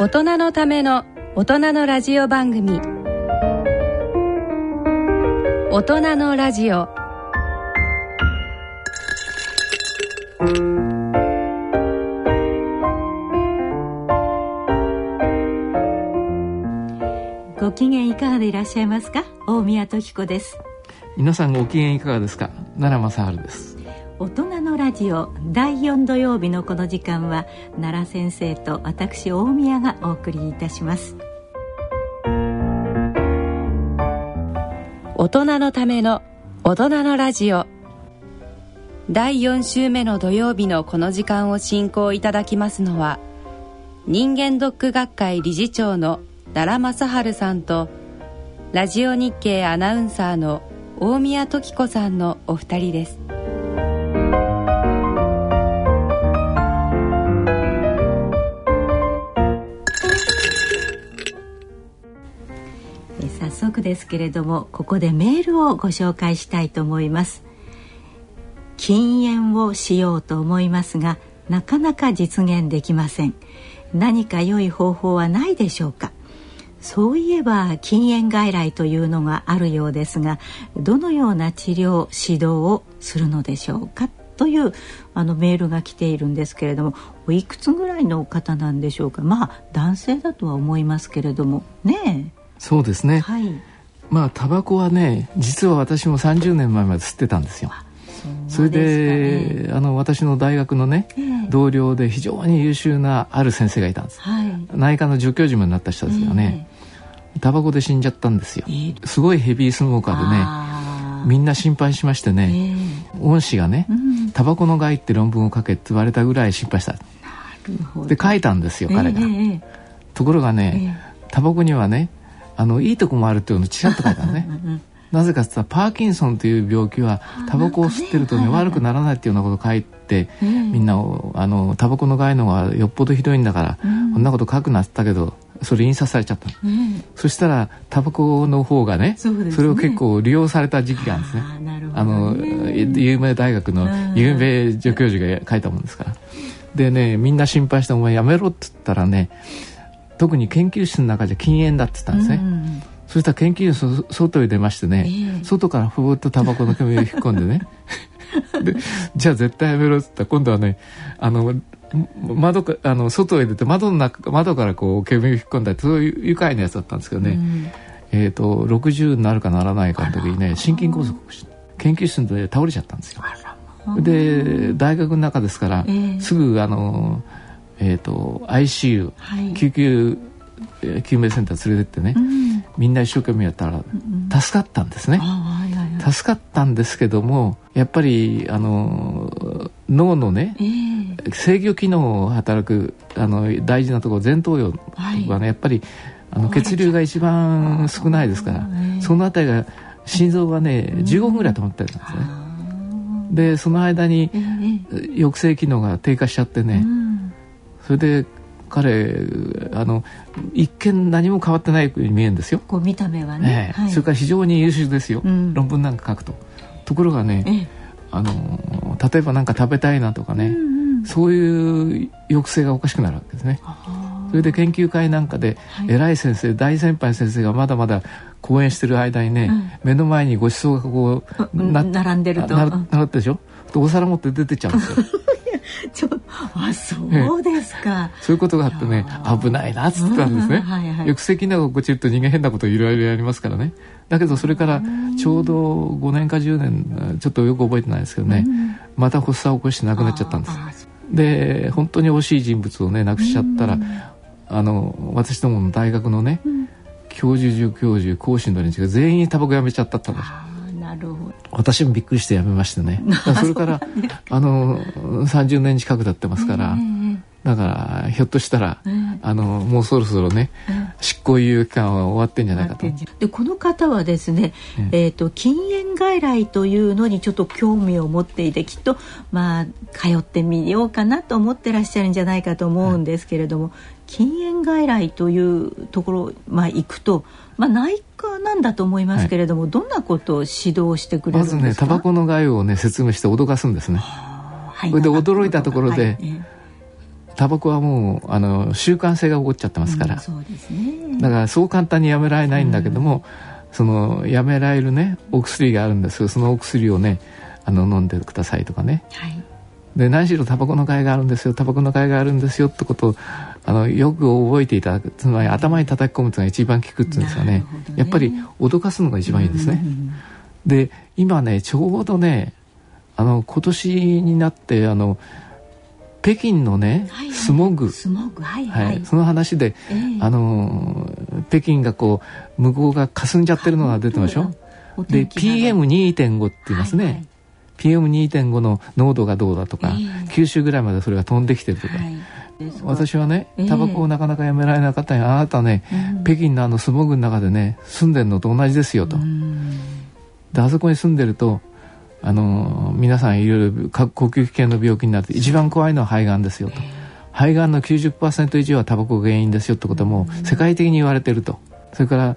大人のための大人のラジオ番組。大人のラジオ。ご機嫌いかがでいらっしゃいますか？大宮時子です。皆さんご機嫌いかがですか？奈良正治です。大人のラジオ第4土曜日のこの時間は奈良先生と私大宮がお送りいたします。大人のための大人のラジオ。第4週目の土曜日のこの時間を進行いただきますのは人間ドック学会理事長の奈良正治さんとラジオ日経アナウンサーの大宮時子さんのお二人です。速ですけれどもここでメールをご紹介したいと思います。禁煙をしようと思いますがなかなか実現できません。何か良い方法はないでしょうか。そういえば禁煙外来というのがあるようですがどのような治療指導をするのでしょうかというあのメールが来ているんですけれどもおいくつぐらいの方なんでしょうか。まあ男性だとは思いますけれども。ねそうですね、はい。まあタバコはね実は私も30年前まで吸ってたんですよ。それでね。あの私の大学のね、ええ。同僚で非常に優秀なある先生がいたんです。はい。内科の助教授になった人ですよね、タバコで死んじゃったんですよ。ええ。すごいヘビースモーカーでねみんな心配しましてね、え恩師がねタバコの害って論文を書けって言われたぐらい心配した。なるほど。で書いたんですよ彼が、えええところがえね、タバコにはねあのいいとこもあるっていうのをちらっと書いたのね。うんうんなぜかって言ったらパーキンソンという病気はタバコを吸ってるとねね悪くならないっていうようなことを書いてええみんなをあのタバコの害のがよっぽどひどいんだから、うん。こんなこと書くなってたけどそれ印刷されちゃったの。ええ。そしたらタバコの方がねね。れを結構利用された時期があるんですね。あーなるほどあのね有名大学の有名助教授が書いたもんですから。でねみんな心配して「お前やめろ」って言ったらね特に研究室の中じゃ禁煙だって言ったんですね、うんそしたら研究室の外へ出ましてね、ええ。外からふーっとタバコの煙を引っ込んでね。でじゃあ絶対やめろっつったら今度はねあの窓かあの外へ出て窓の中窓からこう煙を引っ込んだりそういう愉快なやつだったんですけどね、うん。えー、と60になるかならないかの時にね心筋梗塞研究室で倒れちゃったんですよ。で大学の中ですから、ええ。すぐあの、えー、と ICU、はい。救急えー救命センター連れてってね、うん。みんな一生懸命やったら助かったんですね。あはいはいはい。助かったんですけどもやっぱりあの脳のねええ。制御機能を働くあの大事なところ前頭葉はね、やっぱりあの血流が一番少ないですから、ええそのあたりが心臓がね15分ぐらい止まってるんですね。でその間にええ。抑制機能が低下しちゃってね、うんそれで彼あの一見何も変わってないように見えるんですよ、こう見た目はね。ええ。はい。それから非常に優秀ですよ、うん。論文なんか書くと。ところがね、ええ。あの例えば何か食べたいなとかね、うんうん。そういう抑制がおかしくなるわけですね。あそれで研究会なんかではい。偉い先生大先輩の先生がまだまだ講演してる間にね、うん。目の前にごちそうがこううん。並んでると。なななってでしょ？でお皿持って出てっちゃうんですよ ちょあそうですか。そういうことがあってね危ないなっつってたんですね、うんはいはい。抑制機能が落ちると人間変なこといろいろやりますからね。だけどそれからちょうど5年か10年ちょっとよく覚えてないですけどね、また発作を起こして亡くなっちゃったんです。あで本当に惜しい人物をね亡くしちゃったら、うん。あの私どもの大学のね、ん。教授助教授講師の連中が全員タバコやめちゃったって話。あーなるほど。私もびっくりしてやめましてね。それからあの30年近く経ってますから、ええだからひょっとしたら、ええ。あのもうそろそろね、執行猶予期間は終わってんじゃないかと。でこの方はですね、ええ。ー、と禁煙外来というのにちょっと興味を持っていてきっとまあ通ってみようかなと思ってらっしゃるんじゃないかと思うんですけれども、禁煙外来というところ、まあ、行くと、まあ、内科なんだと思いますけれども、どんなことを指導してくれるまんですか？ずねタバコの害をね説明して脅かすんですね。はい。それで驚いたところではい。えタバコはもうあの習慣性が起こっちゃってますから、うんそうですね。だからそう簡単にやめられないんだけども、そのやめられるねお薬があるんです。けどそのお薬をねあの飲んでくださいとかね。はい。で何しろタバコの害があるんですよタバコの害があるんですよってことをあのよく覚えていただくつまり頭に叩き込むというのが一番効くっていうんですかね。ね。やっぱり脅かすのが一番いいですね、うんで今ねちょうどねあの今年になってあの北京のね、はいはい。スモグ、スモグ。はいはい。はい、その話で、ええ。あの北京がこう向こうが霞んじゃってるのが出てましょ。おで天気が PM2.5 って言いますね、はいはい。PM2.5 の濃度がどうだとか、ええ。九州ぐらいまでそれが飛んできてるとか、はい私はねええ。タバコをなかなかやめられなかったにあなたね、うん。北京のあのスモグの中でね住んでるのと同じですよと、うん。であそこに住んでるとあの皆さんいろいろか呼吸器系の病気になって一番怖いのは肺がんですよと、肺がんの90%以上はタバコが原因ですよってことはもう世界的に言われてると。それから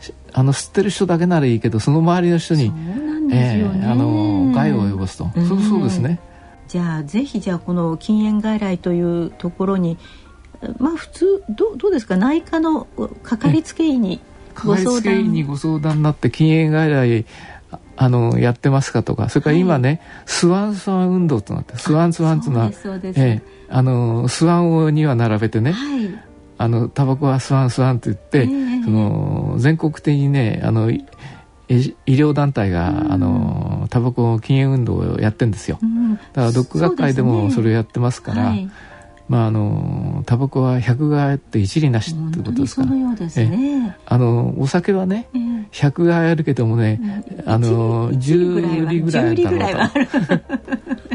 しあの吸ってる人だけならいいけどその周りの人にね、えあの害を及ぼすと、うん。そうそうですねじゃあぜひじゃあこの禁煙外来というところにまあ普通どうどうですか？内科のかかりつけ医にかかりつけ医にごご相談になって禁煙外来ああのやってますかとか。それから今ね、スワンスワン運動となってスワンスワンっていうのはそうですそうです。ええ。あのスワンをには並べてね、はい。あのタバコはスワンスワンって言って、ええ。その全国的にねあのい医医療団体が、あのタバコ禁煙運動をやってんですよ。うん。だからドッグ学会でもそれをやってますからはい。まああのタバコは百害あって一理なしってことですから。あのお酒はねええ。100害あるけどもね、あの一理10理ぐらいあるだ10理ぐら。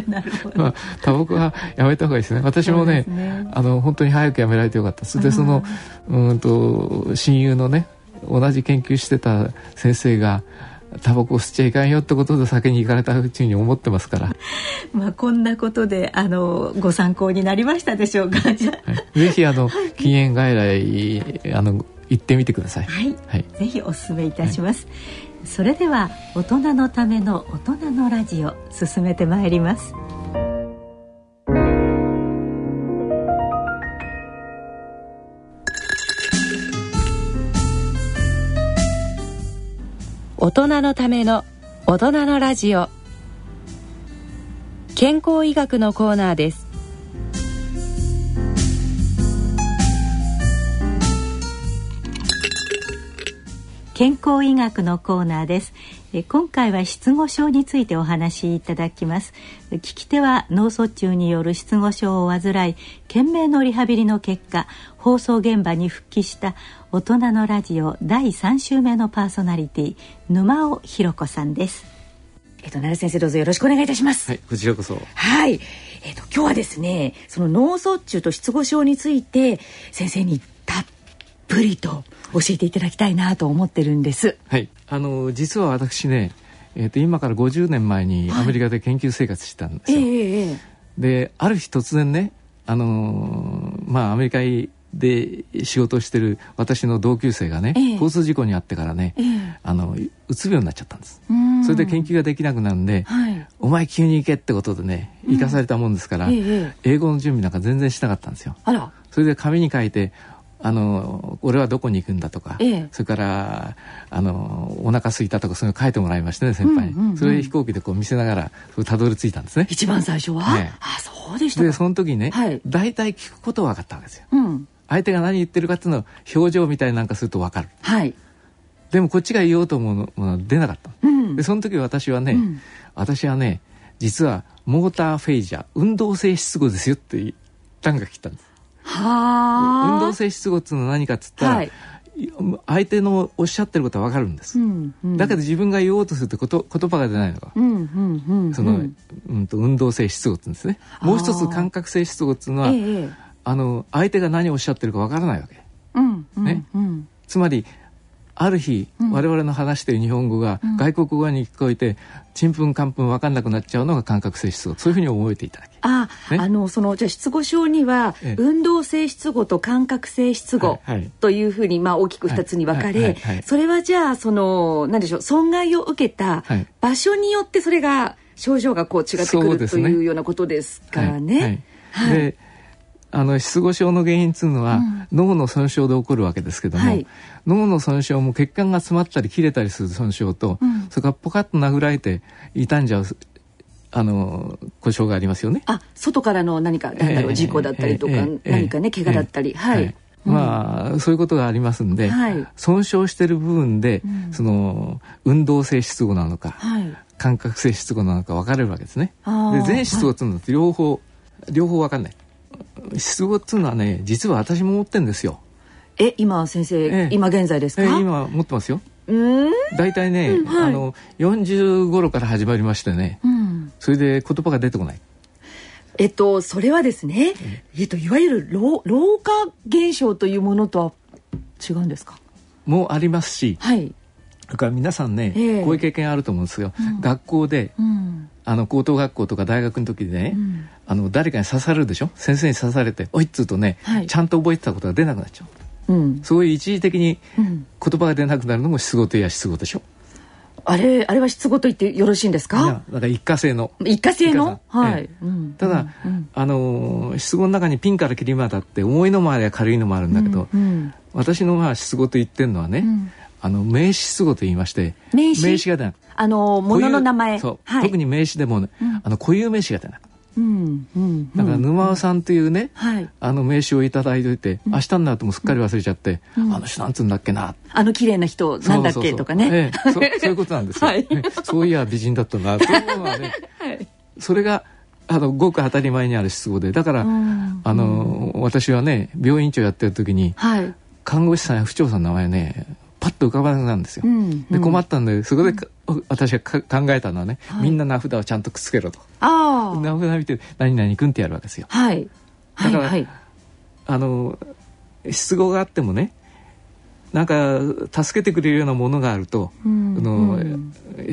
まあ、タバコはやめた方がいいですね。私もねね。あの本当に早くやめられてよかったそれでそのうんと親友のね同じ研究してた先生がタバコを吸っちゃいかんよってことで酒に行かれたうちに思ってますから、まあこんなことであのご参考になりましたでしょうか。ぜひあの 禁煙外来あの行ってみてください。はい、はいぜひお勧めいたします。それでは大人のための大人のラジオ進めてまいります。大人のための大人のラジオ。健康医学のコーナーです。健康医学のコーナーです。え今回は失語症についてお話しいただきます聞き手は脳卒中による失語症を患い懸命のリハビリの結果放送現場に復帰した大人のラジオ第3週目のパーソナリティ沼尾ひろ子さんですえっと、奈良先生どうぞよろしくお願いいたします。はい、こちらこそ。はい。えっと、今日はですね、その脳卒中と失語症について、先生にぷりと教えていただきたいなと思ってるんです。はい、あの実は私ね、えっ、と今から50年前にアメリカで研究生活してたんですよ。ええええである日突然ねあのーまあアメリカで仕事をしてる私の同級生がね、ええ。交通事故に遭ってからね、ええ。あのうつ病になっちゃったんです、うん。それで研究ができなくなるんで、はい。お前急に行けってことでね行かされたもんですから、ええええ。英語の準備なんか全然しなかったんですよ。あら。それで紙に書いてあの俺はどこに行くんだとか、ええ。それからあのお腹空いたとかそういうの書いてもらいましてね先輩に、うんうんうん。それで飛行機でこう見せながらたどり着いたんですね。一番最初は、はいあ、そうでしたでか。その時にね、はい。大体聞くことは分かったわけですよ。うん。相手が何言ってるかっていうのを表情みたいなんかすると分かる。はい。でもこっちが言おうと思うものは出なかった、うん。でその時私はね、うん。私はね実はモーターフェイジャー運動性失語ですよって単が来たんです。はあ。運動性失語っていうのは何かっつったら、はい。相手のおっしゃってることは分かるんです、うんうん。だけど自分が言おうとするとこと言葉が出ないのか、うんうん。その、うん、と運動性失語って言うんですね。もう一つ感覚性失語っていうのは、えあの相手が何をおっしゃってるか分からないわけ。うんうんね。うん。つまりある日、我々の話している日本語が外国語に聞こえてちんぷんかんぷん分かんなくなっちゃうのが感覚性失語。そういうふうに覚えていただきあ、ね。あのそのじゃあ失語症には、ええ。運動性失語と感覚性失語はいはい。というふうにまあ大きく二つに分かはいはいはれいはい。それはじゃあその何でしょう損害を受けたはい。場所によってそれが症状がこう違ってくるとそうですねいうようなことですからね。はい。はい。であの失語症の原因っていうのは、脳の損傷で起こるわけですけども、はい。脳の損傷も血管が詰まったり切れたりする損傷と、それからポカッと殴られて傷んじゃうあの故障がありますよね。あ外からの何かなんだろええう事故だったりとか、ええええ何かね怪我だったり、はい、まあ、そういうことがありますんで、はい。損傷してる部分で、その運動性失語なのか、はい。感覚性失語なのか分かれるわけですね。で全失語っていうのは両方、両方分かんない。失語っていうのはね実は私も持ってるんですよ。え今先生、ええ。今現在ですか、えー今持ってますよ。うーん。大体ね、はい。あの40頃から始まりましてね、うん。それで言葉が出てこない。えっとそれはですね、えっといわゆる老老化現象というものとは違うんですか？もありますし、はい。だから皆さんね、ええ。こういう経験あると思うんですよ。学校で、うんあの高等学校とか大学の時でね、ん。あの誰かに刺されるでしょ？先生に刺されて「おい」っつうとね、はい。ちゃんと覚えてたことが出なくなっちゃう。うん。そういう一時的にうん。言葉が出なくなるのも失語といや失語でしょ？あれあれは失語と言ってよろしいんですいかやだから一過性の。一過性の？はい、えうん。ただ、あのー失語の中にピンからキリまであって重いのもあれば軽いのもあるんだけど、うん。私のまあ失語と言ってるのはね、んあの名詞失語と言いまして名詞？が出ないあの物の名前。そう、はい、特に名詞でもね、あの固有名詞が出ないうんうんだから沼尾さんというね、はい。あの名刺をいただいといて、明日になるともうすっかり忘れちゃって、あの人なんつうんだっけな。あの綺麗な人なんだっけとかね、ええそそういうことなんですよ。はい。ねそういや美人だったなというのはね、それがあのごく当たり前にある失語で、だから、んあの私はね病院長やってる時にはい。看護師さんや府長さんの名前ねパッと浮かばなくなるんですよ。うんで困ったんでそこでか、私がか考えたのはね、みんな名札をちゃんとくっつけろと。ああ名札見て何々君ってやるわけですよ。はいはいだからはいあの失語があってもねなんか助けてくれるようなものがあると、うんあの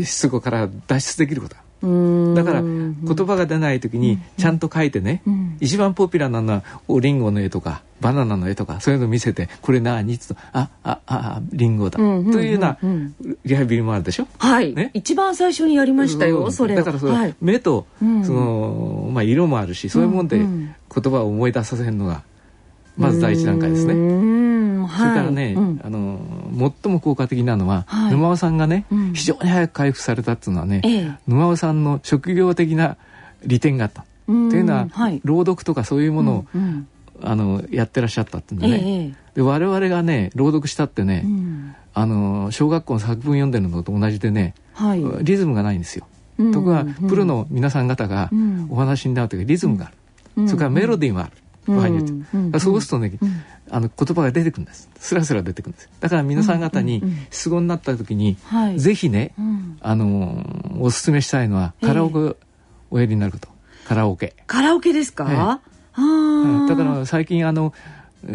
失語から脱出できることだから言葉が出ない時にちゃんと書いてね、ん。一番ポピュラーなのはおリンゴの絵とかバナナの絵とかそういうの見せてこれ何？つとあああリンゴだ、うんうんというようなうんリハビリもあるでしょ？はい、ね？一番最初にやりましたよ、うん。それだからそれ、はい、目と、うん。そのまあ、色もあるしそういうもんでう言葉を思い出させるのがまず第一段階ですね。それからね、はいうん。あの最も効果的なのは、はい。沼尾さんがね、うん。非常に早く回復されたっていうのはね、ええ。沼尾さんの職業的な利点があった。うん。というのは、はい。朗読とかそういうものを、うん。あのやってらっしゃったっていうんでね、ええで我々がね朗読したってね、うん。あの小学校の作文読んでるのと同じでね、はい。リズムがないんですよ。うん。ところがうん。プロの皆さん方がうん。お話になるときリズムがある、うん。それからメロディーもある、うん場合によって、うん。そうするとね、あの言葉が出てくるんです。スラスラ出てくるんです。だから皆さん方にうん。うん。うん失語になった時に、はい。ぜひね、うん。あのーおすすめしたいのはカラオケをおやりになること、カラオケ、カラオケですか、ええ。ああうん。だから最近あの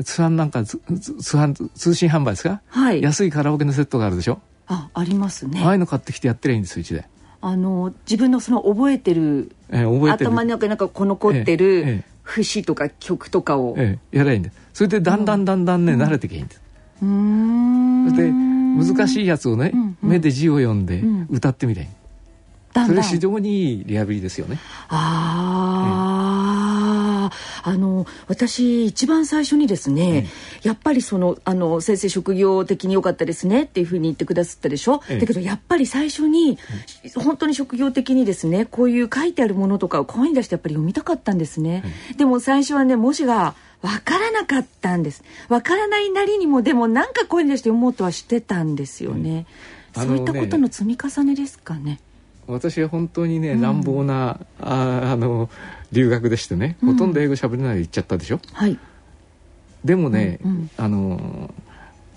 通販なんか通販通信販売ですか、はい。安いカラオケのセットがあるでしょ、あありますね。ああいうの買ってきてやってりゃいいんですようちで、あの自分のその覚えてるえー覚えてる。頭の中になんかこう残ってえええるえ節とか曲とかを、ええやらいいんですそれでだんだんだんだんね、慣れてきゃいいんです。うーん。それで難しいやつをね、うんうん。目で字を読んでうん。歌ってみりゃいい、だんだん。それ非常にいいリハビリですよね。ああ、あの私一番最初にですね、やっぱりそのあの先生職業的に良かったですねっていうふうに言ってくださったでしょ、ええ。だけどやっぱり最初に、本当に職業的にですねこういう書いてあるものとかを声に出してやっぱり読みたかったんですね、でも最初はね文字がわからなかったんです。わからないなりにもでもなんか声に出して読もうとはしてたんですよね、うん。そういったことの積み重ねですかね私は本当にね、乱暴なああの留学でしてね、ほとんど英語喋れないで行っちゃったでしょ？はい。でもね、うんうん。あの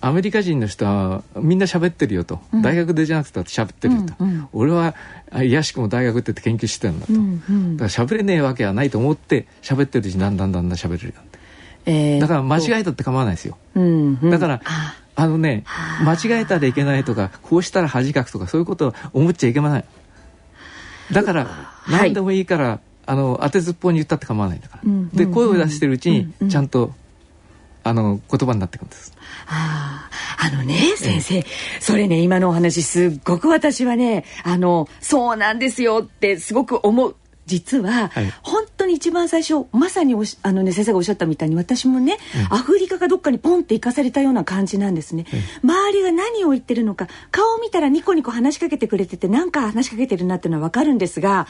アメリカ人の人はみんな喋ってるよと、大学でじゃなくて喋ってるよと、うんうん。俺はあいやしくも大学ってって研究してたんだと、うんうん。だから喋れねえわけはないと思って喋ってるうちにだんだんだんだん喋れるようになって。えーだから間違えたって構わないですよ、うんうん。だからああのね間違えたらいけないとかこうしたら恥かくとかそういうことを思っちゃいけませんだからはい。何でもいいから、あの当てずっぽうに言ったって構わないんだから、うんうんで声を出してるうちにうんちゃんと、あの言葉になってくるんです。ああのね先生、それね今のお話すっごく私はねあのそうなんですよってすごく思う実は、はい。本当にに一番最初まさにおしあの、ね、先生がおっしゃったみたいに私もね、アフリカかどっかにポンって行かされたような感じなんですね、周りが何を言ってるのか顔を見たらニコニコ話しかけてくれててなんか話しかけてるなっていうのは分かるんですが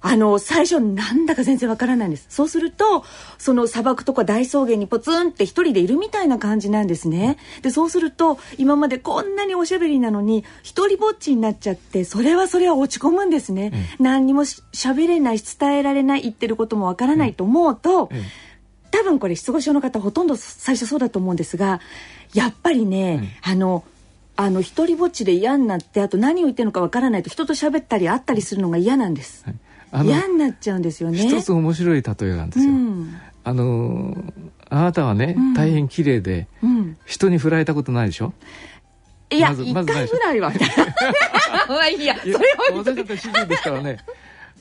あの最初なんだか全然わからないんです。そうするとその砂漠とか大草原にポツンって一人でいるみたいな感じなんですね。でそうすると今までこんなにおしゃべりなのに一人ぼっちになっちゃってそれはそれは落ち込むんですね、うん、何にもしゃべれないし伝えられない言ってることもわからないと思うと、うん。うん、多分これ失語症の方ほとんど最初そうだと思うんですがやっぱりね、あのあの一人ぼっちで嫌になってあと何を言ってるのかわからないと人と喋ったり会ったりするのが嫌なんです。はい嫌になっちゃうんですよね。一つ面白い例えなんですよ、うん、あのあなたはね、うん、大変綺麗で、うん、人に振られたことないでしょ？いや、一、ま、回ぐらいは。まあいいやそれは私だって主人ですからね。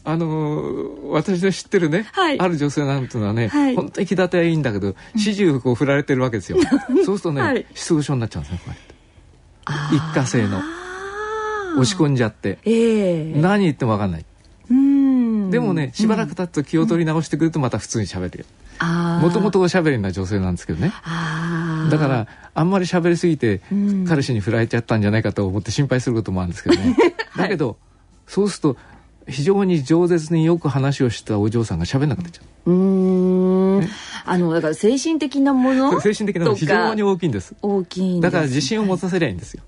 あの私の知ってるね、はい、ある女性なんていうのはね、はい、本当に気立てはいいんだけど始終こう振られてるわけですよ。そうするとね、はい、失語症になっちゃうんですねこうやって。一過性の。押し込んじゃって、えー、何言っても分かんないでもねしばらく経つと気を取り直してくるとまた普通に喋るよ。もともとおしゃべりな女性なんですけどね。だからあんまり喋りすぎて彼氏に振られちゃったんじゃないかと思って心配することもあるんですけどね、だけどそうすると非常に饒舌によく話をしたお嬢さんが喋んなくなっちゃう。うん、ね、あのだから精神的なもの精神的なもの非常に大きいんです。大きいだから自信を持たせりゃいいんですよ。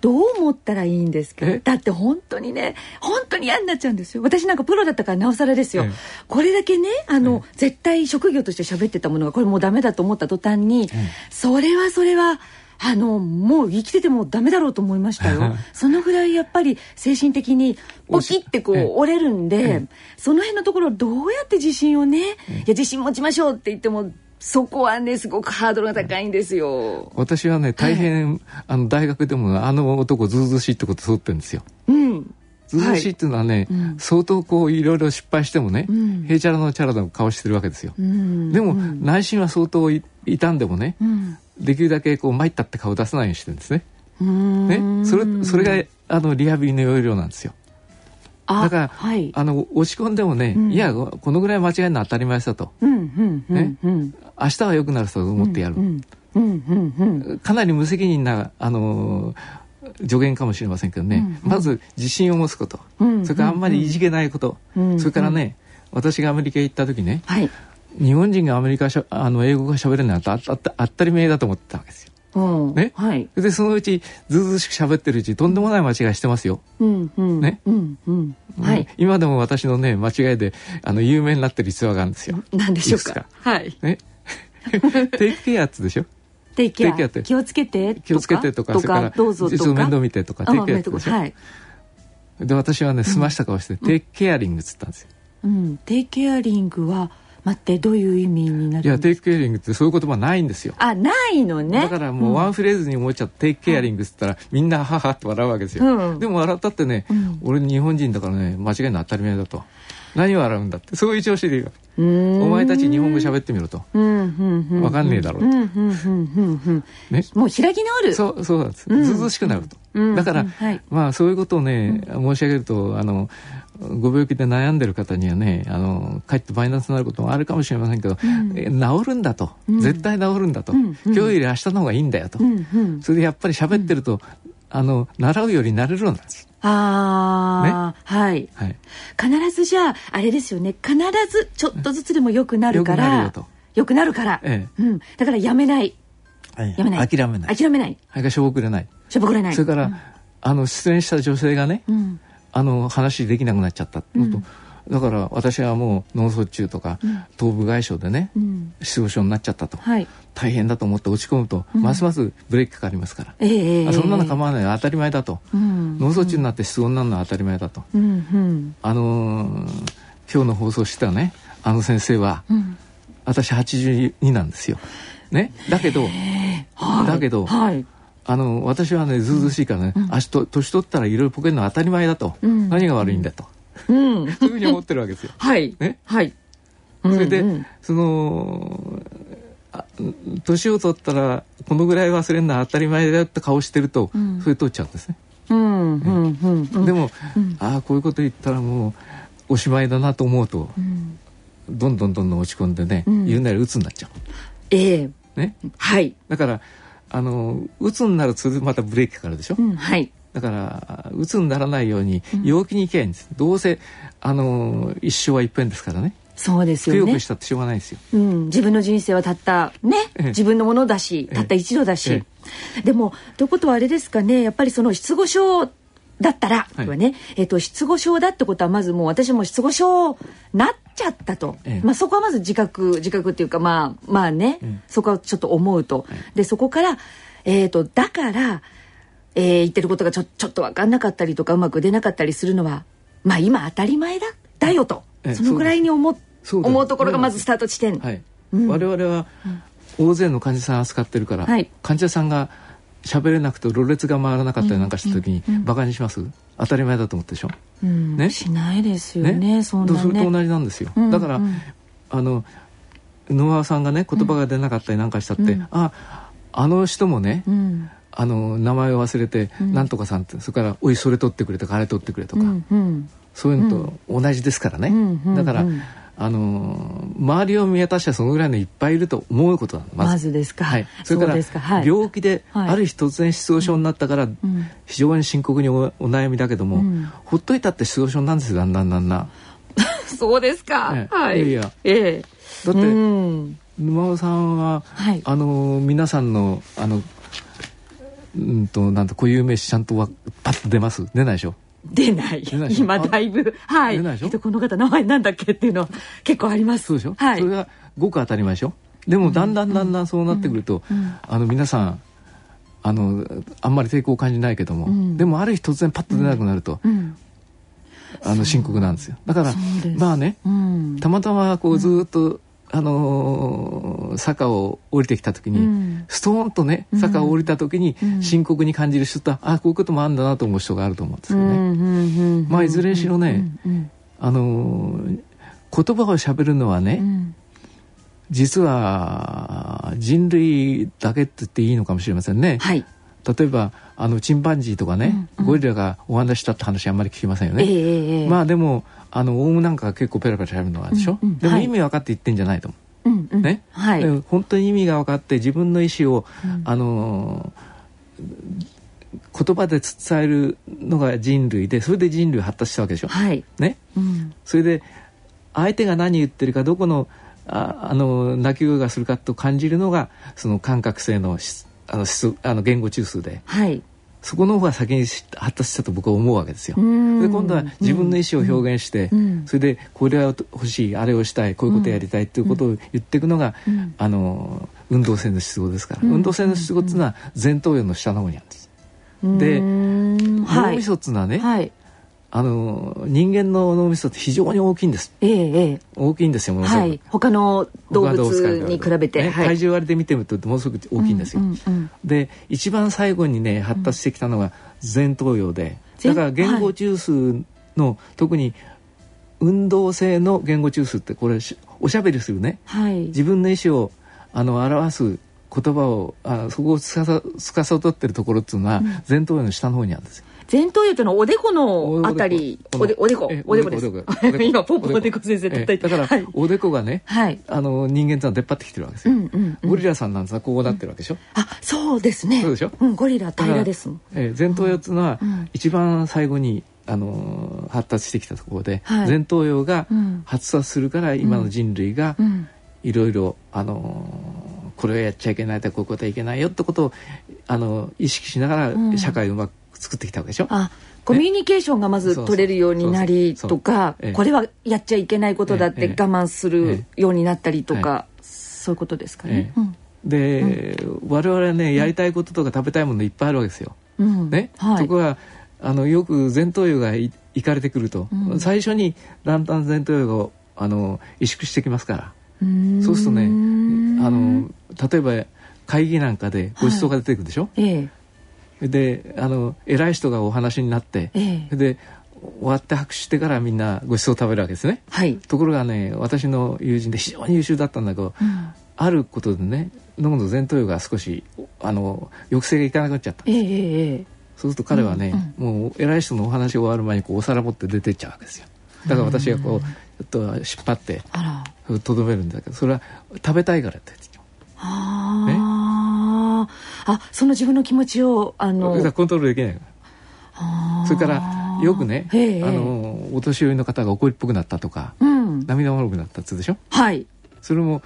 どう思ったらいいんですか？だって本当にね本当に嫌になっちゃうんですよ。私なんかプロだったからなおさらですよ、これだけねあの、絶対職業として喋ってたものがこれもうダメだと思った途端に、それはそれはあのもう生きててもダメだろうと思いましたよ。そのぐらいやっぱり精神的にポキってこう折れるんで、その辺のところどうやって自信をね、いや自信持ちましょうって言ってもそこはねすごくハードルが高いんですよ。私はね大変、はい、あの大学でもあの男ずうずしいってこと通ってるんですよ。うん。ずうずしいっていうのはね、はい、相当こういろいろ失敗してもね、うん、へいちゃらのチャラの顔してるわけですよ。うん、でも、うん、内心は相当傷んでもね、できるだけこう参ったって顔出さないようにしてるんですね。ね、それそれがあのリハビリの要領なんですよ。だから、はい、あの押し込んでもね、うん、いやこのぐらい間違えるのは当たり前だと、うんうんうんうん、明日は良くなると思ってやる、うんうんうん、かなり無責任なあの助言かもしれませんけどね、まず自信を持つこと、それからあんまりいじけないこと、それからね私がアメリカへ行った時ね、はい、日本人がアメリカしゃあの英語がしゃべれないのは当たり前だと思ってたわけですよ。ね、はい、でそのうちずうずしく喋ってるうちとんでもない間違いしてますよ。うんうん。ね？うんうん。はい、今でも私のね間違いであの有名になってる逸話があるんですよ。何でしょうか？はい。ね、テイクケアっつでしょ？テイクケア。って。気をつけて。気をつけてとかそれからどうぞとか。面倒見てとかテイクケアってでしょ？はい。で私はね済ました顔して、テイクケアリングっつったんですよ。うん、テイクケアリングは待ってどういう意味になるいやテイクケアリングってそういう言葉ないんですよ。あないのね。だからもうワンフレーズに思っちゃって、テイクケアリングっつったら、みんなははって笑うわけですよ、うん、でも笑ったってね、うん、俺日本人だからね間違いの当たり前だと。何を笑うんだって？そういう調子でいいお前たち日本語喋ってみろと、うん分かんねえだろうと、ね、もう開き直る。そうそうなんです、ずずしくなると、だから、はい、まあそういうことをね、申し上げるとあのご病気で悩んでる方にはねあのかえってマイナスになることもあるかもしれませんけど、うん、え治るんだと、うん、絶対治るんだと、うん、今日より明日の方がいいんだよと、それでやっぱり喋ってると、あの習うよりなれるんです。ああ、ね、はい、はい。必ずじゃああれですよね。必ずちょっとずつでも良くなるから。良くなるから、ええ。うん、だからやめない。やめない。諦めない。諦めない。それからしょぼくれない。しょぼくれない。それから、あの失恋した女性がね、あの話できなくなっちゃったのと、だから私はもう脳卒中とか、頭部外傷でね、失語症になっちゃったと、はい、大変だと思って落ち込むと、ますますブレーキかかりますから、えー、そんなの構わない当たり前だと、脳卒中になって失語になるのは当たり前だと、あのー、今日の放送したねあの先生は、私82なんですよ。ね、だけど、だけど、はいあの私はねずうずしいからね、うん、足と年取ったらいろいろポケるのは当たり前だと、うん、何が悪いんだと、うん、そういうふうに思ってるわけですよ。はい、ね。はい、それで、うん。うん、その年を取ったらこのぐらい忘れるのは当たり前だよって顔してると、うん、それ取っちゃうんですね。うんうんうん、でも、ああこういうこと言ったらもうおしまいだなと思うと、どんどんどんどん落ち込んでね、うん。言うなら鬱になっちゃええ。うね。はい、だからあの鬱になるとまたブレーキかかるでしょ、うん、はい。だから鬱にならないように陽気にいけばいいんです、どうせあの一生は一遍ですからね。そうですよね。くしたってしょうがないですよ。うん、自分の人生はたったね、ええ。自分のものだしええ。たった一度だし、えでもということはあれですかね。やっぱりその失語症だったら、はい。はね、えっと失語症だってことはまずもう私も失語症なっちゃったと、ええ。まあそこはまず自覚自覚っていうかまあまあね、ええ。そこはちょっと思うと、でそこからえっ、とだから、えー言ってることがちょちょっと分かんなかったりとかうまく出なかったりするのはまあ今当たり前だ。だよと、ええ。そのぐらいに思思うところがまずスタート地点。はい、うん。我々は大勢の患者さん扱ってるから、はい。患者さんが喋れなくてろれつが回らなかったりなんかした時に、バカにします？当たり前だと思ってでしょ、うんね？しないですよねそんなね。それと同じなんですよ、うんだから、うんあの野川さんがね言葉が出なかったりなんかしたって、うん。ああの人もね、うん。あの名前を忘れて、なんとかさんってそれから「おいそれ取ってくれ」とか「あれ取ってくれ」とか、うんうん。そういうのと同じですからね、うんうんだから、うんあのー周りを見渡したらそのぐらいのいっぱいいると思うことなの。まず。ですか。はい、それから病気ではい。ある日突然失語症になったからん。非常に深刻におお悩みだけども、うん。ほっといたって失語症なんですよだんだんだんだん。そうですか、ええはい。いやいや。ええ。だってうん。沼尾さんは、はい。あのー皆さんのあのうんとなんと固有名詞ちゃんとわパッと出ます？出ないでしょ？出ない。出ない今だいぶはい。えっとこの方名前なんだっけっていうのは結構あります。そうでしょ、はい。それがごく当たり前でしょ？でもだんだんだんだんそうなってくると、あの皆さんあのあんまり抵抗を感じないけども、ん。でもある日突然パッと出なくなると、うん。あの深刻なんですよ。だからまあねうん。たまたまこうずーっと、あのー坂を降りてきた時に、うん。ストーンとね坂を降りた時にうん。深刻に感じる人と、あこういうこともあるんだなと思う人があると思うんですよね。うんうんうんまあいずれにしろねうんうん。あのー言葉を喋るのはね、うん。実は人類だけって言っていいのかもしれませんね。はい。例えばあのチンパンジーとかね、うんうん。ゴリラがお話ししたって話あんまり聞きませんよええね。ええええ。まあでもあのオウムなんかが結構ペラペラ喋るのがあるでしょ、うんうん。はい。でも意味分かって言ってんじゃないと思う。うんうん。ね？はい。で本当に意味が分かって自分の意思を、うん。あのー言葉で伝えるのが人類でそれで人類発達したわけでしょ？はい。ね、うん。それで相手が何言ってるかどこのああの鳴き声がするかと感じるのがその感覚性のしあのしあの言語中枢で。はいそこの方が先にし発達したと僕は思うわけですよ。うん。で今度は自分の意思を表現して、うん。それでこれは欲しいあれをしたいこういうことをやりたいということを言っていくのが、うん。あの運動性の失語ですから、うん。運動性の失語っていうのは前頭葉の下の方にあるんです。で脳みそっていうのはね、はいあの人間の脳みそって非常に大きいんです。ええええ。大きいんですよものすごく。はい。他の動物に比べて、ねはい。体重割りで見てみるとものすごく大きいんですよ。うんうんうん。で一番最後にね発達してきたのが前頭葉で、前だから言語中枢の、特に運動性の言語中枢ってこれしおしゃべりするね。はい。自分の意思をあの表す言葉をあそこをつかさつかさどってるところっていうのは、前頭葉の下の方にあるんですよ。前頭葉というのはおでこのあたりおおでおでこ。えおでこです。今ポンポンおでこ。先生え叩いてだから、はい。おでこがね、はい。あの人間っていうのは出っ張ってきてるわけですよ。うんうんうん。ゴリラさんなんですがこうなってるわけでしょ。あそうですね。そうでしょ。うんゴリラ平らですもん。えー前頭葉っていうのは、うん一番最後に、あのー発達してきたところで、はい。前頭葉がうん。発達するから今の人類がうん。いろいろ、あのーこれをやっちゃいけないとかこういうことはいけないよってことを、あのー意識しながうん。ら社会をうまく作ってきたわけでしょ？あコミュニケーションがまず取れるようになりそうそうとかこれはやっちゃいけないことだってええ我慢するようになったりとえかそういうことですかね？え。で、我々はねやりたいこととか食べたいものいっぱいあるわけですよ。うん。うん。ね、はい。ところがあのよく前頭葉がいいかれてくると、うん。最初にだんだん前頭葉があの萎縮してきますから。そうするとねあの例えば会議なんかでご馳走が出てくるでしょ、ええ。であの偉い人がお話になって、ええ。で終わって拍手してからみんなご馳走を食べるわけですね。はい。ところがね私の友人で非常に優秀だったんだけど、うん。あることでね脳の前頭葉が少しあの抑制がいかなくなっちゃったええええええ。そうすると彼はね、もう偉い人のお話が終わる前にこうお皿持って出てっちゃうわけですよ。だから私がこうと引っ張ってとどめるんだけどそれは食べたいからって。あー。あその自分の気持ちをあの。らコントロールできないからそれからよくねあのお年寄りの方が怒りっぽくなったとかうん。涙もろくなったっつうでしょ？はい。それも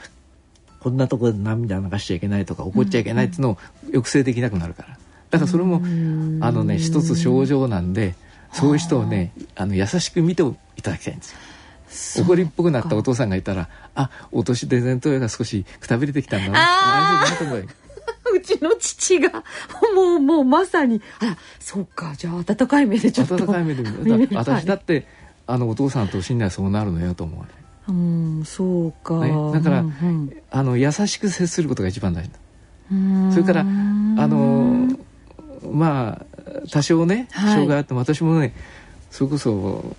こんなところで涙流しちゃいけないとか怒っちゃいけないっていうのを抑制できなくなるから。だからそれもあのね一つ症状なんでそういう人をねあの優しく見ていただきたいんですよ怒りっぽくなったお父さんがいたらあお年で前頭葉が少しくたびれてきたんだな。あー。あ うちの父がもうもうまさにあらそうかじゃあ温かい目でちょっと。温かい目で私だってあのお父さんと年にならそうなるのよと思うね。うんそうか、ねだからうんあの優しく接することが一番大事それからあのまあ多少ねはい。障害あっても私もねそれこそ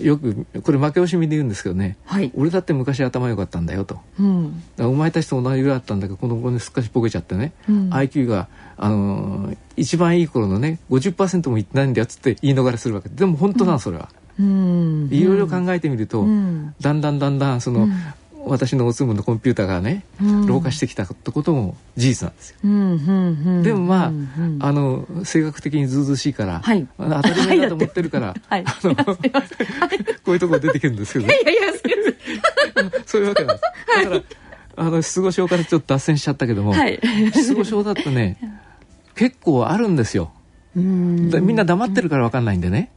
よくこれ負け惜しみで言うんですけどねはい、俺だって昔頭良かったんだよと。うん。らお前たちと同じぐらいだったんだけどこの子にすっかしボケちゃってね、うん。IQ があの一番いい頃のね50%もいってないんだよっつって言い逃れするわけ。でも本当なのそれは、うん。いろいろ考えてみると、うん。だんだんだんだんその、私のおつむのコンピューターがね、うん。老化してきたってことも事実なんですよ。でもまあ、あの性格的にずうずうしいから、はい。当たり前だと思ってるから、はい。あのこういうところ出てくるんですけど、ね、いやいやそういうわけなんです。だから、あの失語症からちょっと脱線しちゃったけども、はい。失語症だとね結構あるんですよ。みんな黙ってるから分かんないんでね。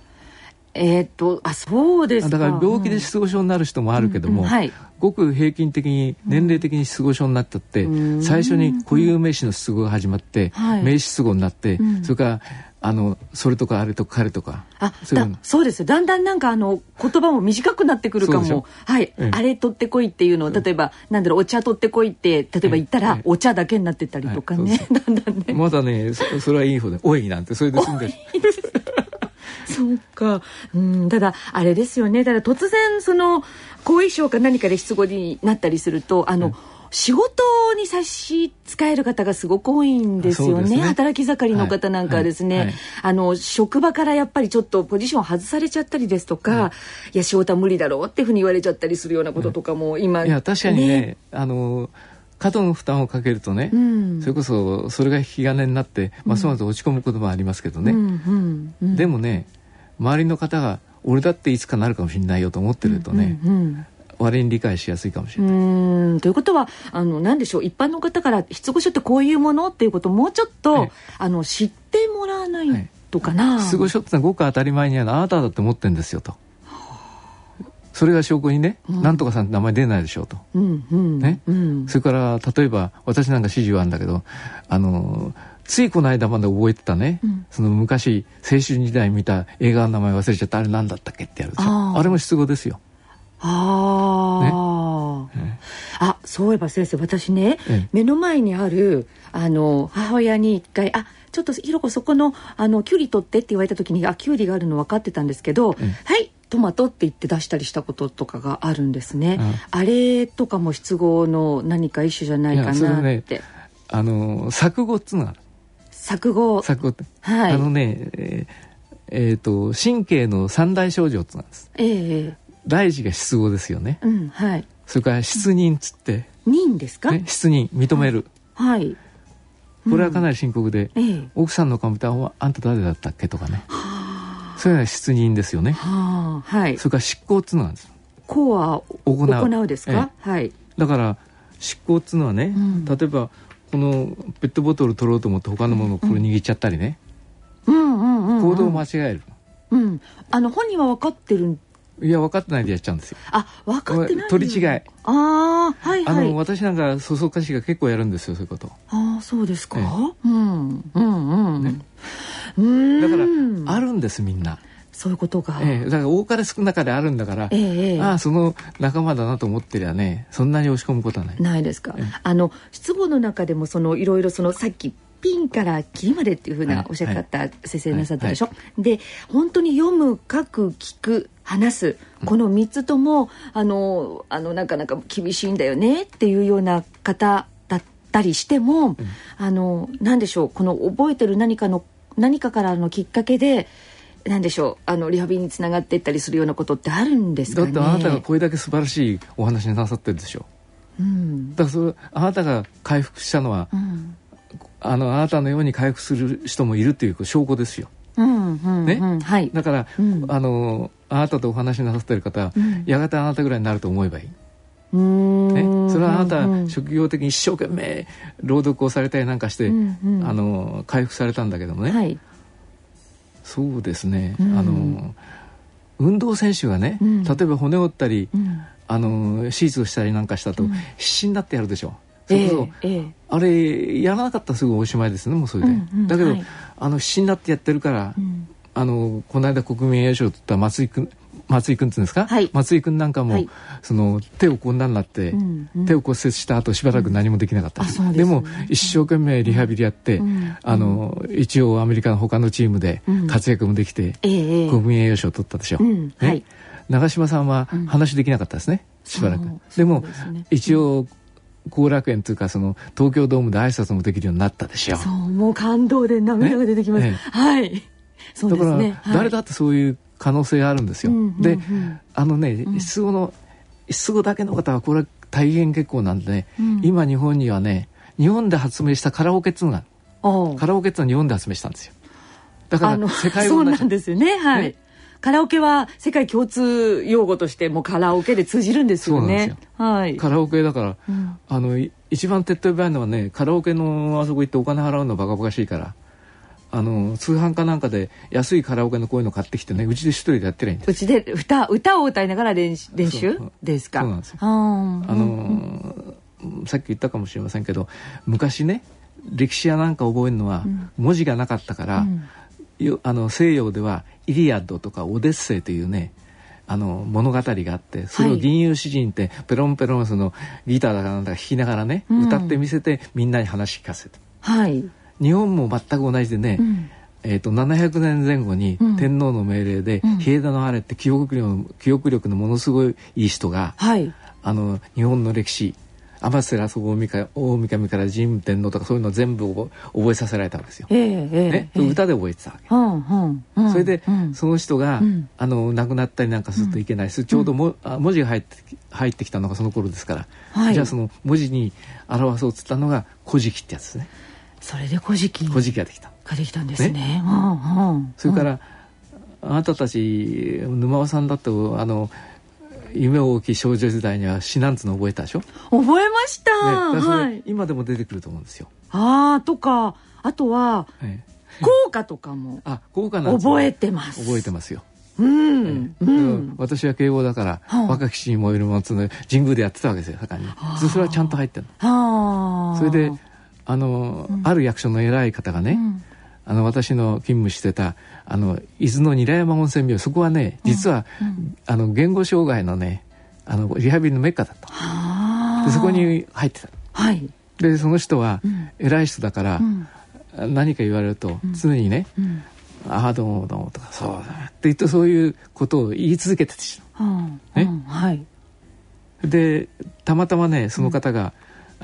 えーっとあそうですか。だから病気で失語症になる人もあるけども、うんうん。はい。ごく平均的に年齢的に失語症になったって、うん。最初に固有名詞の失語が始まって、はい。名詞失語になって、うん。それからあのそれとかあれとか彼とかあそうですよ。だんだんなんかあの言葉も短くなってくるかも。はい、ええ。あれ取ってこいっていうのを例えばなんだろうお茶取ってこいって例えば言ったら、ええ。お茶だけになってったりとかね、はい だんだんね。まだねそそれはいい方で「おい」なんてそれで済んでるそうか。うん、ただ、あれですよね。ただ突然、その、後遺症か何かで失語になったりすると、あの、仕事に差し支える方がすごく多いんですよね。ね。働き盛りの方なんかはですね、はい。はい。あの、職場からやっぱりちょっとポジション外されちゃったりですとか、いや、仕事は無理だろうっていうふうに言われちゃったりするようなこととかも今、いや確かにねあの過度の負担をかけるとね、うん。それこそそれが引き金になってますます落ち込むこともありますけどね、うんうんうん。でもね周りの方が俺だっていつかなるかもしれないよと思ってるとね、うんうん割に理解しやすいかもしうれない、ーん。ということはあの何でしょう。一般の方から失語症ってこういうものっていうことをもうちょっと、ええあの知ってもらわないとかな。失語症ってのはごく当たり前にあるあなただって思ってんですよと。それが証拠にね、なんとかさんって名前出ないでしょうと、うんうんね。うん。それから例えば私なんか指示はあるんだけどあのついこの間まで覚えてたね、うん。その昔青春時代見た映画の名前忘れちゃったあれ何だったっけってやるでしょ。あれも失語ですよ。ああ、ね。あそういえば先生私ね、ええ。目の前にあるあの母親に一回あちょっとひろこそこのあのキュウリ取ってって言われた時にあキュウリがあるの分かってたんですけど、ええ。はいトマトって言って出したりしたこととかがあるんですね、ああれとかも失語の何か一種じゃないかなっねて、あの錯誤っつうのがある錯誤錯誤って、はい。あのねえーえーと神経の三大症状っつうのがあるんです。ええ第一が失語ですよね。うんはい。それから失認っつって、人ですか、ね、失認認める、はい。これはかなり深刻で、ええ。奥さんの顔見たらあんた誰だったっけとかね。それが失認ですよね。はあはい。それから執行っつうのがあるんです。こうは行う。行うですか、はい。だから執行っつうのはね、うん。例えばこのペットボトル取ろうと思って他のものをこれ握っちゃったりね、うんうんうん、うん、行動を間違える、うん。あの本人は分かってるいや分かってないでやっちゃうんですよ。あ分かってない取り違い。ああはいあの、はい私なんかそそかしが結構やるんですよそういうこと。ああそうですか、ええ。うんうんうん、ね。うーんだからあるんですみんな、そういうことが、ええ、だから多かれ少なかれあるんだから、ええええ。ああその仲間だなと思ってりゃねそんなに押し込むことはない。ないですか、ええ。あの質問の中でもそのいろいろそのさっきピンからキリまでっていうふうはないおっしゃり方、先生なさったでしょ、はで本当に読む書く聞く話すこの3つともあのあのなかなか厳しいんだよねっていうような方だったりしても、あの何でしょうこの覚えてる何かの何かからのきっかけでなんでしょうあのリハビリにつながっていったりするようなことってあるんですかね。だってあなたがこれだけ素晴らしいお話なさってるでしょ。うん。だからそれあなたが回復したのは、うん。あのあなたのように回復する人もいるっていう証拠ですよ。うんうんねうん。はい。だから、うん。あのあなたとお話しなさってる方は、うん。やがてあなたぐらいになると思えばいい、ね、それはあなたうん。職業的に一生懸命朗読をされたりなんかして、うんうん。あの回復されたんだけどもね、はいそうですね、うん。あの運動選手がね、うん。例えば骨を折ったり、うん。あの手術をしたりなんかしたと、うん。必死になってやるでしょ。それえこそえええ。あれやらなかったらすぐおしまいですねもうそれで、うんうんだけど、はい。あの必死になってやってるから、うん。あのこの間国民栄誉賞を取った松井君松井君って言うんですか、はい。松井君なんかも、はい。その手をこんなになって、うんうん。手を骨折した後しばらく何もできなかったうん。ですね。も一生懸命リハビリやって、うん。あの一応アメリカの他のチームでうん。活躍もできて、国民栄誉賞を取ったでしょ、うん。ね。はい。長嶋さんはうん。話できなかったですね、しばらく。でもね一応後楽園というかその東京ドームで挨拶もできるようになったでしょ。そうもう感動で涙が出てきます、ね。はい。そうだから、ですね。誰だってそういう可能性があるんですよ、うんうんうん。であのねん失語の失語だけの方はこれは大変結構なんでね、うん。今日本にはね日本で発明したカラオケっていうのがカラオケっていうのは日本で発明したんですよ。だから世界そうなんですよね。はい。ね。カラオケは世界共通用語としてもうカラオケで通じるんですよね。そうなんですはい。カラオケだから、うん。あのい一番手っ取り早いのはねカラオケのあそこ行ってお金払うのバカバカしいからあの通販かなんかで安いカラオケのこういうの買ってきてねうちで一人でやってりゃいいんです。うちで歌歌を歌いながら練習練習ですか。そうなんですよ。あのーさっき言ったかもしれませんけど昔ね歴史やなんか覚えるのはうん。文字がなかったから、うん。よあの西洋では「イリアッド」とか「オデッセイ」というねあの物語があってそれを吟遊詩人ってペロンペロンそのギターだかなんだか弾きながらね、うん。歌ってみせてみんなに話聞かせて。はい日本も全く同じでね、うん。えー、と700年前後にうん。天皇の命令でうん。比枝のあれって記憶力の記憶力のものすごいいい人がはい。あの日本の歴史天照大神か大神から神武天皇とかそういうのを全部覚えさせられたわけですよ。ええええね、ええ。歌で覚えてたわけ。うんそれで、うん。その人が、うん。あの亡くなったりなんかするといけないし、ちょうども、あ文字が入ってき入ってきたのがその頃ですから、はい。じゃあその文字に表そうっつったのが「古事記」ってやつですねそれで古事記「古事記」ができた。ができたんですね。うんうん。それから、あなたたち沼尾さんだってあの夢大きい少女時代には詩なんつうの覚えたでしょ、ね、覚えました、だからそれはい。今でも出てくると思うんですよ。ああとかあとはええ。効果とかもあ豪華な覚えてます。覚えてますよ。うん、ええ。うん。私は慶応だから、はあ若き死に燃えるもの神宮でやってたわけですよ盛んに。そそれはちゃんと入ってるはあのそれであの、ある役所の偉い方がね、うん。あの私の勤務してたあの伊豆の韮山温泉病そこはね実は、あの言語障害のねあのリハビリのメッカだったはあ。でそこに入ってた。はい、でその人はうん。偉い人だから、うん。何か言われると常にねうん「ああどうもどうも」とか「そうだ」って言ってそういうことを言い続けててし。うんね。うん。はい。でたまたまねその方が、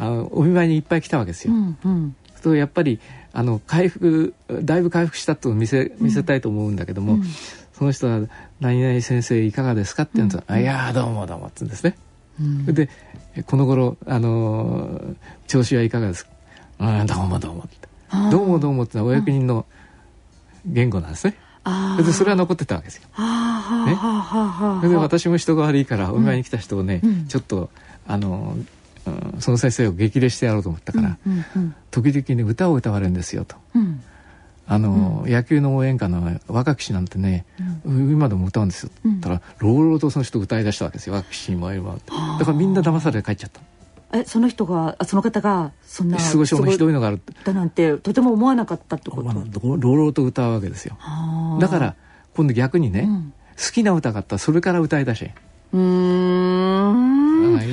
あのお見舞いにいっぱい来たわけですよ。うんうんとやっぱりあの回復だいぶ回復したと見せ見せたいと思うんだけども、うんその人は「何々先生いかがですか?」って言うんですよあいやーどうもどうも」って言うんですね。うんでこの頃あのー調子はいかがですか?」うん「どうもどうも」って「あーどうもどうも」ってのはお役人の言語なんですね。でそれは残ってたわけですよ。ねで私も人が悪いからお見舞いに来た人をね、うんちょっとあの、うん。その先生を激励してやろうと思ったから、うんうん時々に歌を歌われるんですよと。うん。あの、野球の応援歌の若き詩なんてね、今でも歌うんですよ。って言ったら、朗々とその人歌い出したわけですよ若き詩に燃えるわってだからみんな騙されて帰っちゃった。えその人があその方がそんな失語症のひどいのがあるってだなんてとても思わなかったってこと、まあ朗々と歌うわけですよ。はあ。だから今度逆にね、うん。好きな歌があったらそれから歌い出しうーん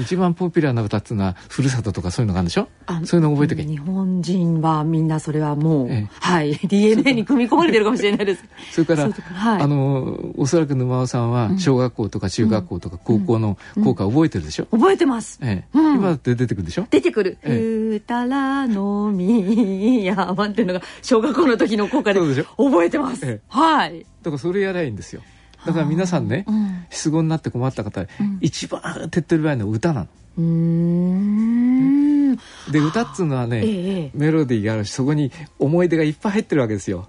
一番ポピュラーな歌っていうのはふるさととかそういうのがあるんでしょ？あそういうの覚えてけ、日本人はみんなそれはもう、ええはい DNA に組み込まれてるかもしれないです。それからはい。あのおそらく沼尾さんは小学校とか中学校とか高校の校歌覚えてるでしょ、覚えてます。ええ。うん。今だって出てくるでしょ？出てくる「えうたらのみやま」っていうのが小学校の時の校歌で覚えてます。ええ。はい。だからそれやりゃいいんですよだから皆さんね、うん。失語になって困った方、一番手っ取り早いのは歌なの。うーん。で歌っつうのはね、ええメロディーがあるしそこに思い出がいっぱい入ってるわけですよ。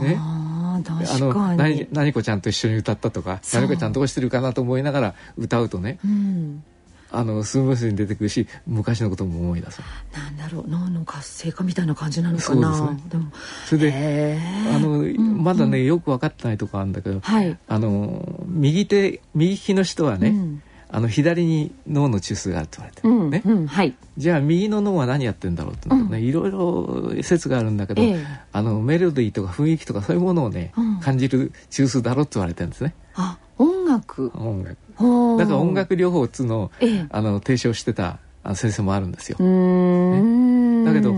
ね。あの。何何子ちゃんと一緒に歌ったとか何子ちゃんどうしてるかなと思いながら歌うとね。うん。あのスムーズに出てくるし昔のことも思い出す。なんだろう脳の活性化みたいな感じなのかな。そうですね。でもそれであの、んまだねよく分かってないとこあるんだけど、はい。あの右手右利きの人はね、うん。あの左に脳の中枢があるって言われてる、うん、ね。うん、はい。じゃあ右の脳は何やってんだろうってのとね、いろいろ説があるんだけど、ええ。あのメロディーとか雰囲気とかそういうものをね、うん。感じる中枢だろうって言われてるんですね。あ、音楽。音楽だから音楽療法っつうのを、ええ。あの提唱してたあ先生もあるんですよ、うーん。だけど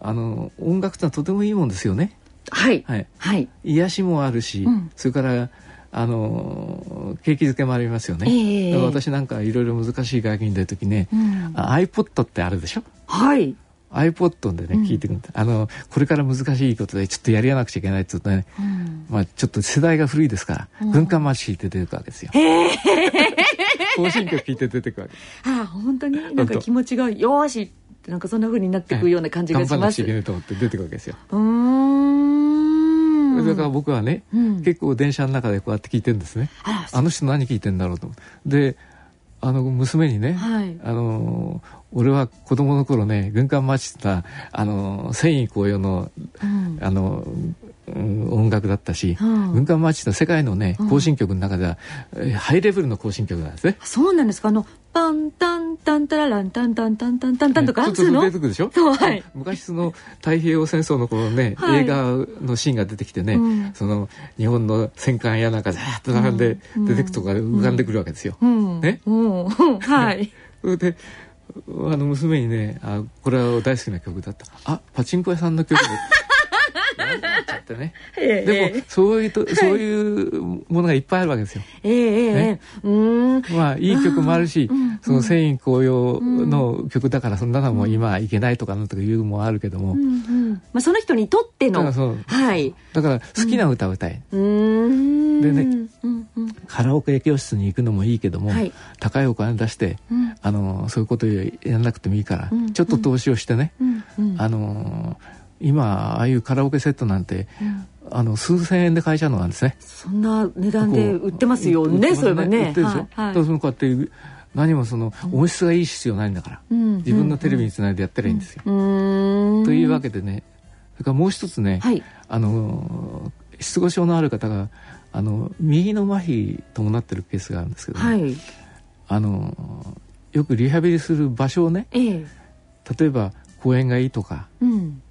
あの音楽ってのはとてもいいもんですよね。はい。はい。はい。癒しもあるし、うん。それからあの景気づけもありますよね、ええ。だから私なんかいろいろ難しい外見に出る時ね、うん。あ iPod ってあるでしょ？はい。iPod でね、聞いてくるあのこれから難しいことでちょっとやりやなくちゃいけないって言うとね、うんまあ、ちょっと世代が古いですから、軍艦マッチ聞いて出てくるわけですよ。行進曲聞いて出てくるわけあ、本当に？なんか気持ちがよーしってなんかそんな風になっていくような感じがします。頑張らなゃいけないと思って出てくるわけですよ。うーん。だから僕はね、うん結構電車の中でこうやって聞いてるんですね。ああの人何聞いてんだろうと思って。で、あの娘にね、はい。あの俺は子供の頃ね軍艦マッチってのはあの繊維紅葉のうん。あの、うん音楽だったし、うん。軍艦マッチの世界のねうん。行進曲の中では、えーハイレベルの行進曲なんですね。そうなんですか？あの、パンタンタンタラランタンタンタンタンタンタンとか、ちょっとくるでしょ？そうはい。昔その太平洋戦争の頃ね、はい。映画のシーンが出てきてね、うん。その日本の戦艦やなんかザーッと並んでうん。出てくとか浮かんでくるわけですよ。うん。ね？うん。うん。はい。であの娘にねあこれは大好きな曲だった。あパチンコ屋さんの曲で なっちゃってね ええでもそういうと、そういうものがいっぱいあるわけですよ。ええええ。まあいい曲もあるし、うんその繊維紅葉の曲だからそんなのも今いけないとかなんとかいうのもあるけども、うんうん。まあその人にとっての。だからはい。だから好きな歌を歌い、うーん。でねうんうん。カラオケ教室に行くのもいいけども、はい高いお金出して、うんあのそういうことやらなくてもいいから、うんちょっと投資をしてね、うんうん。あの今ああいうカラオケセットなんて、あの数千円で買えちゃうのなんですね。そんな値段で売ってますよね、そういえばね。売ってるでしょ、はいうやって何もその音質がいい必要ないんだから、うん自分のテレビにつないでやったらいいんですよ。というわけでねそれからもう一つね、はいあの失語症のある方があの右の麻痺伴ってるケースがあるんですけどね、はい。あのよくリハビリする場所をねええ。例えば公園がいいとかうん。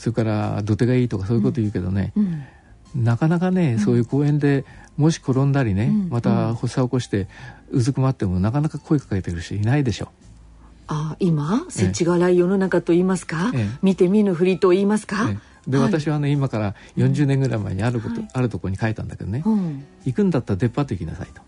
それから土手がいいとかそういうこと言うけどね、うん。なかなかね、そういう公園でもし転んだりね、うん。また発作を起こしてうずくまってもなかなか声かけてる人いないでしょ。あ、今、世知辛い世の中と言いますか、ええ。見て見ぬふりと言いますか、ねで、はい。私はね今から40年ぐらい前にあること、はい。あるところに書いたんだけどね、うん。行くんだったらデパート行きなさいと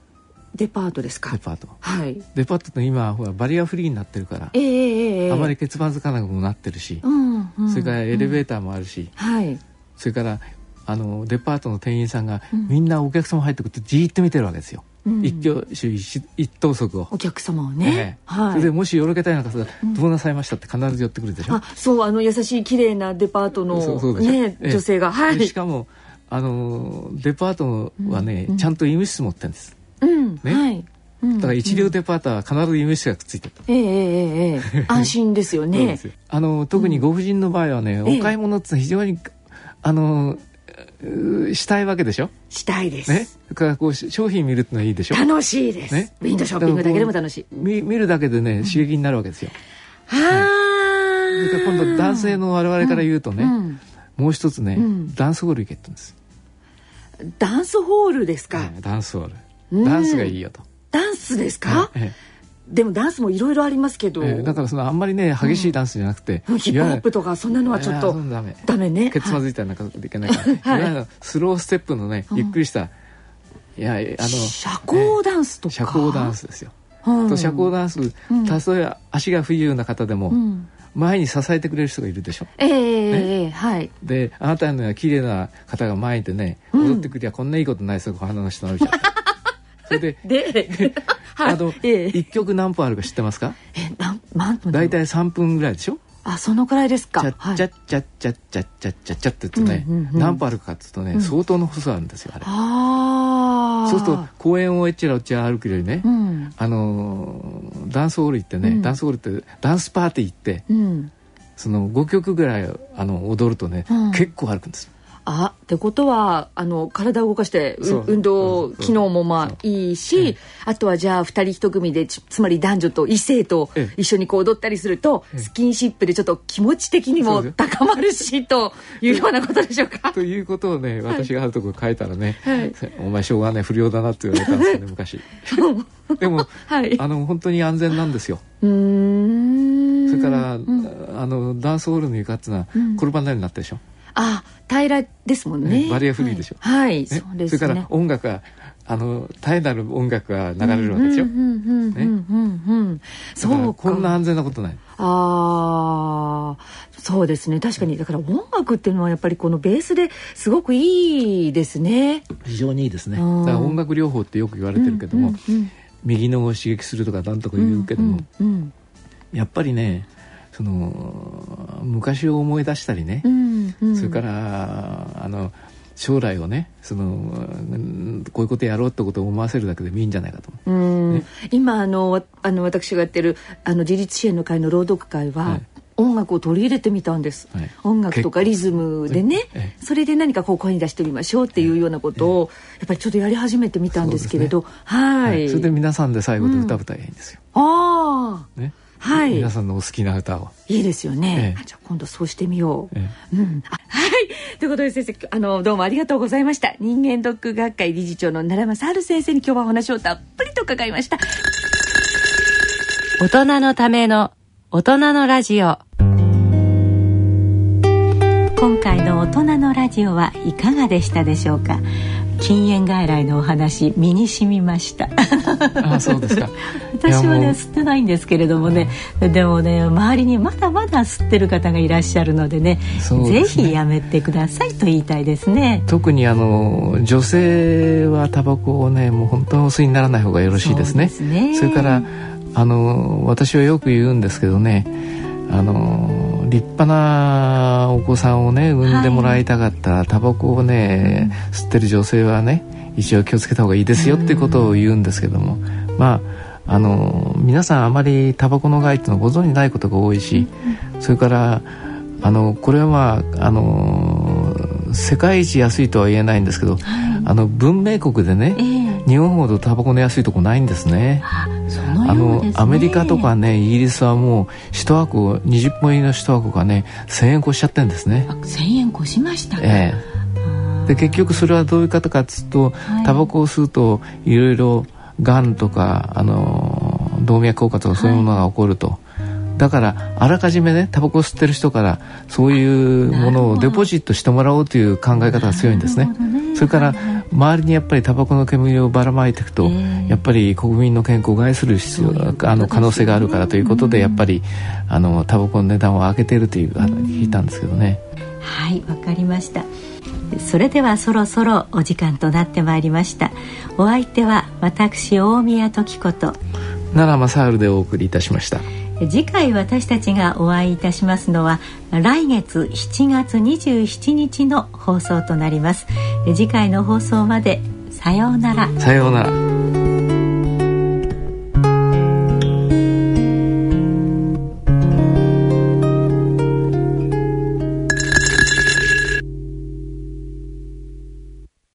デパートですか？デパートはい。デパートって今ほらバリアフリーになってるから、ええええええあまり欠番つかなくもなってるし、うん、うん。それからエレベーターもあるし、はい。それからあのデパートの店員さんが、みんなお客様入ってくるとじーっと見てるわけですよ、うん一挙手一一投足を。お客様をえね。えはい。それでもしよろけたいなんかさ、どうなさいましたって必ず寄ってくるでしょ？あ、そう、あの優しい綺麗なデパートのそうね、ええ女性が、はい。でしかもあのデパートはね、ちゃんと医務室持ってるんですうん、ね。はい。うん。だから一流デパートは必ず医務室がくっついてる、ええええええ 安心ですよね。です。よ。あの特にご婦人の場合はね、ええ。お買い物って非常にあのうしたいわけでしょ？したいです。ね。それからこうし商品見るってのはいいでしょ？楽しいです、ね。ウィンドウショッピングだけでも楽しい。見見るだけでね刺激になるわけですよ、はそれから今度男性の我々から言うとね、うん。もう一つね、ん。ダンスホール行けって言うんです、ダンスホールですか、ええダンスホーうんルダンスがいいよと、ダンスですか、えでもダンスもいろいろありますけど、えーだからそのあんまりね激しいダンスじゃなくて、ヒップホップとかそんなのはちょっとダメ。ダメね。ケツまずいたらなんかいけないから、い、わゆるスローステップのねゆっくりした、いやあの社交ダンスとか、社交ダンスですよ、うん。と社交ダンスん。たとえ足が不自由な方でも、うん。前に支えてくれる人がいるでしょ。ええええはい。であなたのような綺麗な方が前にいてね、踊ってくりゃこんないいことないですよ花の下の人それで。で はい。あの、ええ。一曲何分あるか知ってますか？えなんなんと大体3分ぐらいでしょ？あそのくらいですか？チャッチャッチャッチャッチャッチャッチャッチャッって言うとね、うんうんうん何分あるかって言うとね、相当の細さあるんですよあれ。ああそうすると公園をえっちらおっちら歩くよりね、うん。あのーダンスホール行ってね、うん。ダンスホールってダンスパーティー行ってうん。その5曲ぐらいあの踊るとね、うん。結構歩くんですよあってことはあの体を動かして運動機能もまあいいしあとはじゃあ二人一組でちつまり男女と異性とええ。一緒にこう踊ったりするとええ。スキンシップでちょっと気持ち的にも高まるしというようなことでしょうか。ということをね私があるところ書いたらね、はい。お前しょうがない不良だなって言われたんですよね昔。でも、はい。あの本当に安全なんですよ。うーん。それから、うん。あのダンスホールの床っていうのはうん。転ばないようになったでしょ、あ平らですもんね。ねバリアフリーでしょ。はい、はいねそうですね。それから音楽があの絶えなる音楽が流れるわけですよ、うんうんうんうんうんうん。だからそうかこんな安全なことない。ああそうですね。確かにだから音楽っていうのはやっぱりこのベースですごくいいですね。非常にいいですね。だうん。から音楽療法ってよく言われてるけども、うんうん右脳を刺激するとかなんとか言うけども、うん。やっぱりねその昔を思い出したりね。う、んうん。それからあの将来をねそのうんこういうことやろうってことを思わせるだけでもいいんじゃないかとね。今あのわあの私がやってるあの自立支援の会の朗読会は、はい。音楽を取り入れてみたんです、はい。音楽とかリズムでねえそれで何かこう声に出してみましょうっていうようなことをやっぱりちょっとやり始めてみたんですけれど、はい、それで皆さんで最後で歌歌えばいいんですよ、ああねはい。皆さんのお好きな歌を、いいですよね、ええ。あじゃあ今度そうしてみよう、えうん、あはい。ということで先生あのどうもありがとうございました。人間ドック学会理事長の奈良正治先生に今日はお話をたっぷりと伺いました。大人のための大人のラジオ。今回の大人のラジオはいかがでしたでしょうか？禁煙外来のお話身に染みました。ああそうですか。私はね吸ってないんですけれどもね。でもね周りにまだまだ吸ってる方がいらっしゃるのでねですね。ひやめてくださいと言いたいですね。特にあの女性はタバコをねもう本当にお吸いにならない方がよろしいですね。そうですね。それからあの私はよく言うんですけどねあの立派なお子さんをね産んでもらいたかったら、タバコをね吸ってる女性はね一応気をつけた方がいいですよっていうことを言うんですけども、まああの皆さんあまりタバコの害っていうのをご存じないことが多いし、それからあのこれはまああの世界一安いとは言えないんですけど、あの文明国でね、ええ。日本ほどタバコの安いとこないんですね。ああのアメリカとかねイギリスはもう一箱20本入りの一箱がね1,000円越しちゃってんですね。あ。1000円越しましたか、えあえ、で結局それはどういうことかっつうと、はい。タバコを吸うといろいろがんとかあの動脈硬化とかそういうものが起こると。だからあらかじめねタバコを吸ってる人からそういうものをデポジットしてもらおうという考え方が強いんですね。ね。それから周りにやっぱりタバコの煙をばらまいていくと、ええ。やっぱり国民の健康を害する必要そういうことですね。あの可能性があるからということで、やっぱりあのタバコの値段を上げているという聞いたんですけどね。はいわかりました。それではそろそろお時間となってまいりました。お相手は私大宮時子と。奈良正治でお送りいたしました。次回私たちがお会いいたしますのは来月7月27日の放送となります次回の放送までさようならさようなら。